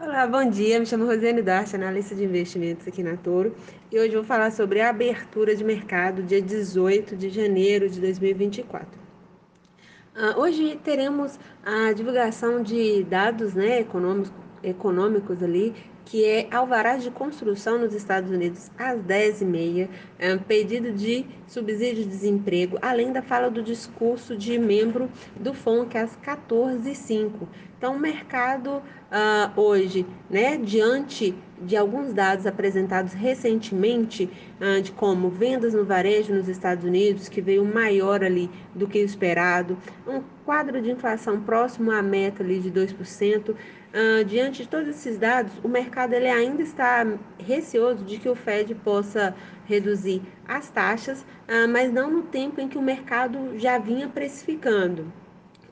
Olá, bom dia. Me chamo Rosiane Darcy, analista de investimentos aqui na Toro, e hoje vou falar sobre a abertura de mercado dia 18 de janeiro de 2024. Uh, hoje teremos a divulgação de dados né, econômicos, econômicos ali que é alvará de construção nos Estados Unidos às 10h30, é um pedido de subsídio de desemprego, além da fala do discurso de membro do FONC às 14h05. Então, o mercado uh, hoje, né, diante de alguns dados apresentados recentemente, uh, de como vendas no varejo nos Estados Unidos, que veio maior ali do que o esperado, um quadro de inflação próximo à meta ali de 2%, uh, diante de todos esses dados, o mercado ele ainda está receoso de que o Fed possa reduzir as taxas, uh, mas não no tempo em que o mercado já vinha precificando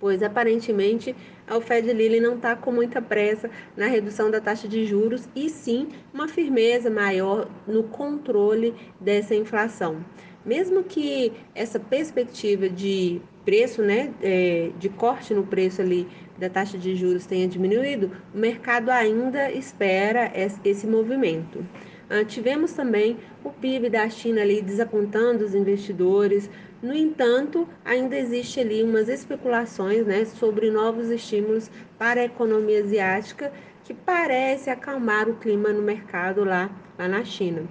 pois aparentemente o Fed Lilly não está com muita pressa na redução da taxa de juros e sim uma firmeza maior no controle dessa inflação. Mesmo que essa perspectiva de preço, né, é, de corte no preço ali da taxa de juros tenha diminuído, o mercado ainda espera esse movimento. Uh, tivemos também o PIB da China ali desapontando os investidores. No entanto, ainda existe ali umas especulações né, sobre novos estímulos para a economia asiática que parece acalmar o clima no mercado lá, lá na China.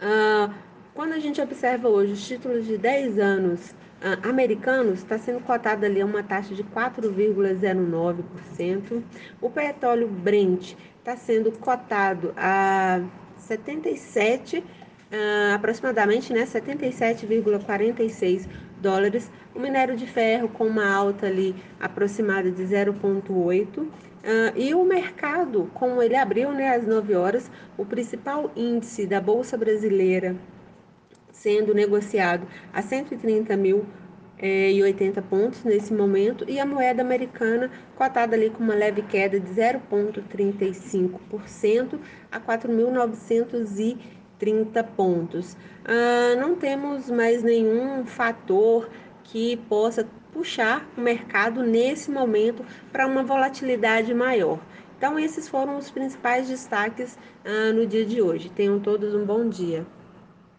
Uh, quando a gente observa hoje os títulos de 10 anos uh, americanos, está sendo cotado ali a uma taxa de 4,09%. O petróleo Brent está sendo cotado a 77, uh, aproximadamente, né, 77,46 dólares. O minério de ferro com uma alta ali aproximada de 0,8. Uh, e o mercado, como ele abriu né, às 9 horas, o principal índice da Bolsa Brasileira sendo negociado a 130 mil é, e 80 pontos nesse momento e a moeda americana cotada ali com uma leve queda de 0,35% a 4.930 pontos. Ah, não temos mais nenhum fator que possa puxar o mercado nesse momento para uma volatilidade maior. Então, esses foram os principais destaques ah, no dia de hoje. Tenham todos um bom dia.